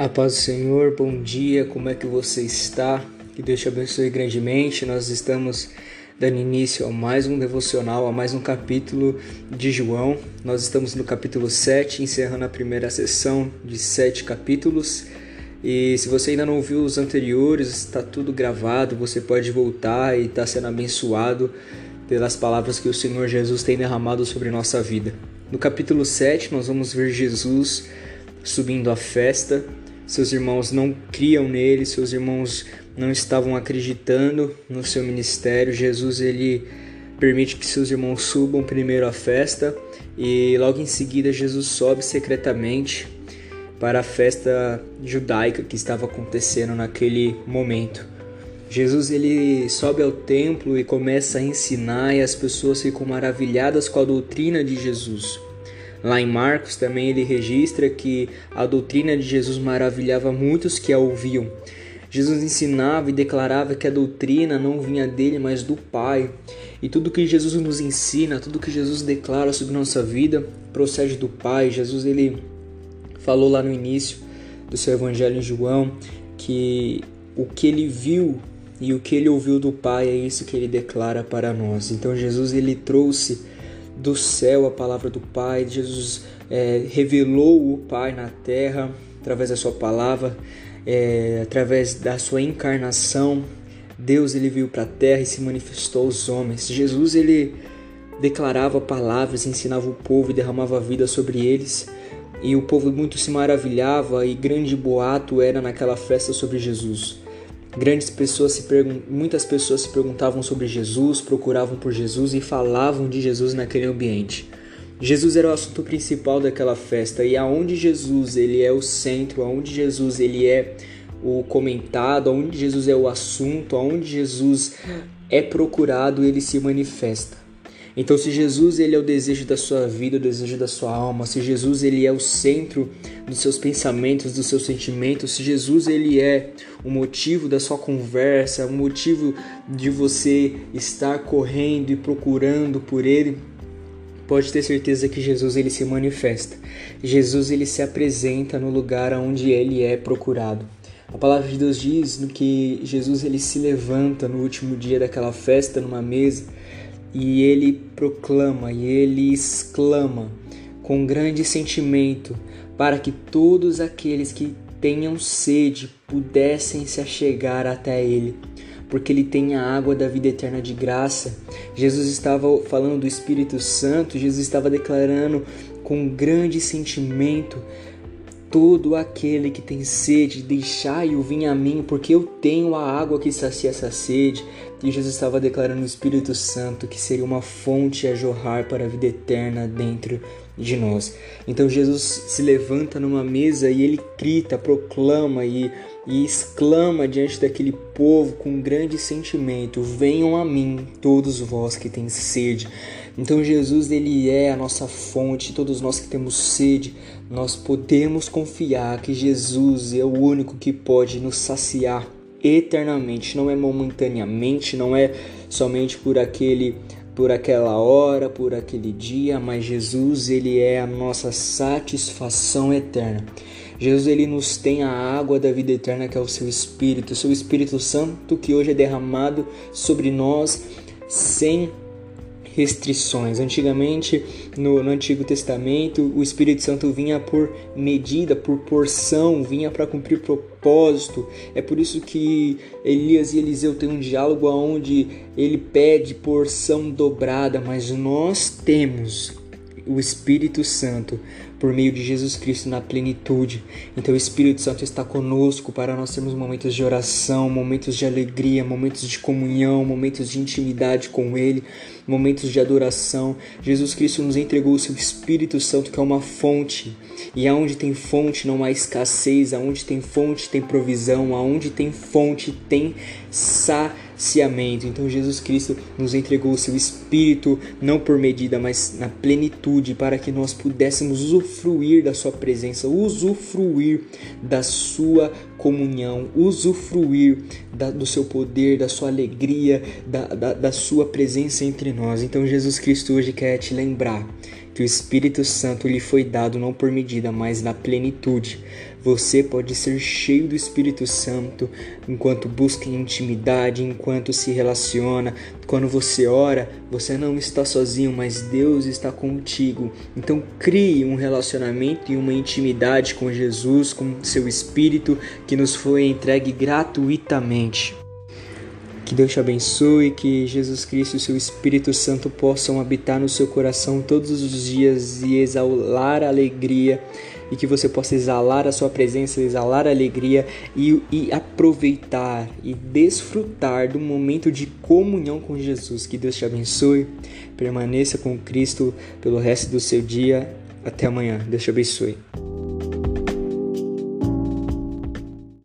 A paz do Senhor, bom dia, como é que você está? Que Deus te abençoe grandemente. Nós estamos dando início a mais um devocional, a mais um capítulo de João. Nós estamos no capítulo 7, encerrando a primeira sessão de sete capítulos. E se você ainda não viu os anteriores, está tudo gravado, você pode voltar e está sendo abençoado pelas palavras que o Senhor Jesus tem derramado sobre nossa vida. No capítulo 7, nós vamos ver Jesus subindo à festa seus irmãos não criam nele, seus irmãos não estavam acreditando no seu ministério. Jesus ele permite que seus irmãos subam primeiro à festa e logo em seguida Jesus sobe secretamente para a festa judaica que estava acontecendo naquele momento. Jesus ele sobe ao templo e começa a ensinar e as pessoas ficam maravilhadas com a doutrina de Jesus. Lá em Marcos também ele registra que a doutrina de Jesus maravilhava muitos que a ouviam. Jesus ensinava e declarava que a doutrina não vinha dele, mas do Pai. E tudo que Jesus nos ensina, tudo que Jesus declara sobre nossa vida, procede do Pai. Jesus ele falou lá no início do seu evangelho em João que o que ele viu e o que ele ouviu do Pai é isso que ele declara para nós. Então Jesus ele trouxe do céu a palavra do Pai. Jesus é, revelou o Pai na terra através da sua palavra, é, através da sua encarnação. Deus ele veio para a terra e se manifestou aos homens. Jesus ele declarava palavras, ensinava o povo e derramava vida sobre eles. E o povo muito se maravilhava e grande boato era naquela festa sobre Jesus. Grandes pessoas se muitas pessoas se perguntavam sobre Jesus, procuravam por Jesus e falavam de Jesus naquele ambiente. Jesus era o assunto principal daquela festa e aonde Jesus ele é o centro, aonde Jesus ele é o comentado, aonde Jesus é o assunto, aonde Jesus é procurado, ele se manifesta. Então, se Jesus ele é o desejo da sua vida, o desejo da sua alma, se Jesus ele é o centro dos seus pensamentos, dos seus sentimentos, se Jesus ele é o motivo da sua conversa, o motivo de você estar correndo e procurando por ele, pode ter certeza que Jesus ele se manifesta. Jesus ele se apresenta no lugar onde ele é procurado. A palavra de Deus diz que Jesus ele se levanta no último dia daquela festa numa mesa e ele proclama e ele exclama com grande sentimento para que todos aqueles que tenham sede pudessem se achegar até ele, porque ele tem a água da vida eterna de graça. Jesus estava falando do Espírito Santo, Jesus estava declarando com grande sentimento todo aquele que tem sede, deixai-o vir a mim, porque eu tenho a água que sacia essa sede. E Jesus estava declarando o Espírito Santo que seria uma fonte a jorrar para a vida eterna dentro de nós. Então Jesus se levanta numa mesa e ele grita, proclama e, e exclama diante daquele povo com grande sentimento: Venham a mim, todos vós que têm sede. Então Jesus ele é a nossa fonte, todos nós que temos sede, nós podemos confiar que Jesus é o único que pode nos saciar eternamente, não é momentaneamente, não é somente por aquele por aquela hora, por aquele dia, mas Jesus ele é a nossa satisfação eterna. Jesus ele nos tem a água da vida eterna que é o seu espírito, o seu Espírito Santo que hoje é derramado sobre nós sem restrições. Antigamente, no, no, Antigo Testamento, o Espírito Santo vinha por medida, por porção, vinha para cumprir propósito. É por isso que Elias e Eliseu têm um diálogo onde ele pede porção dobrada, mas nós temos o Espírito Santo por meio de Jesus Cristo na plenitude. Então o Espírito Santo está conosco para nós termos momentos de oração, momentos de alegria, momentos de comunhão, momentos de intimidade com Ele, momentos de adoração. Jesus Cristo nos entregou o seu Espírito Santo, que é uma fonte. E aonde tem fonte não há escassez, aonde tem fonte tem provisão, aonde tem fonte tem saciamento. Então Jesus Cristo nos entregou o seu Espírito, não por medida, mas na plenitude, para que nós pudéssemos usufruir da sua presença, usufruir da sua comunhão, usufruir da, do seu poder, da sua alegria, da, da, da sua presença entre nós. Então Jesus Cristo hoje quer te lembrar que o Espírito Santo lhe foi dado não por medida, mas na plenitude. Você pode ser cheio do Espírito Santo enquanto busca intimidade, enquanto se relaciona. Quando você ora, você não está sozinho, mas Deus está contigo. Então crie um relacionamento e uma intimidade com Jesus, com seu Espírito que nos foi entregue gratuitamente. Que Deus te abençoe, que Jesus Cristo e seu Espírito Santo possam habitar no seu coração todos os dias e exalar a alegria, e que você possa exalar a sua presença, exalar a alegria e, e aproveitar e desfrutar do momento de comunhão com Jesus. Que Deus te abençoe, permaneça com Cristo pelo resto do seu dia. Até amanhã. Deus te abençoe.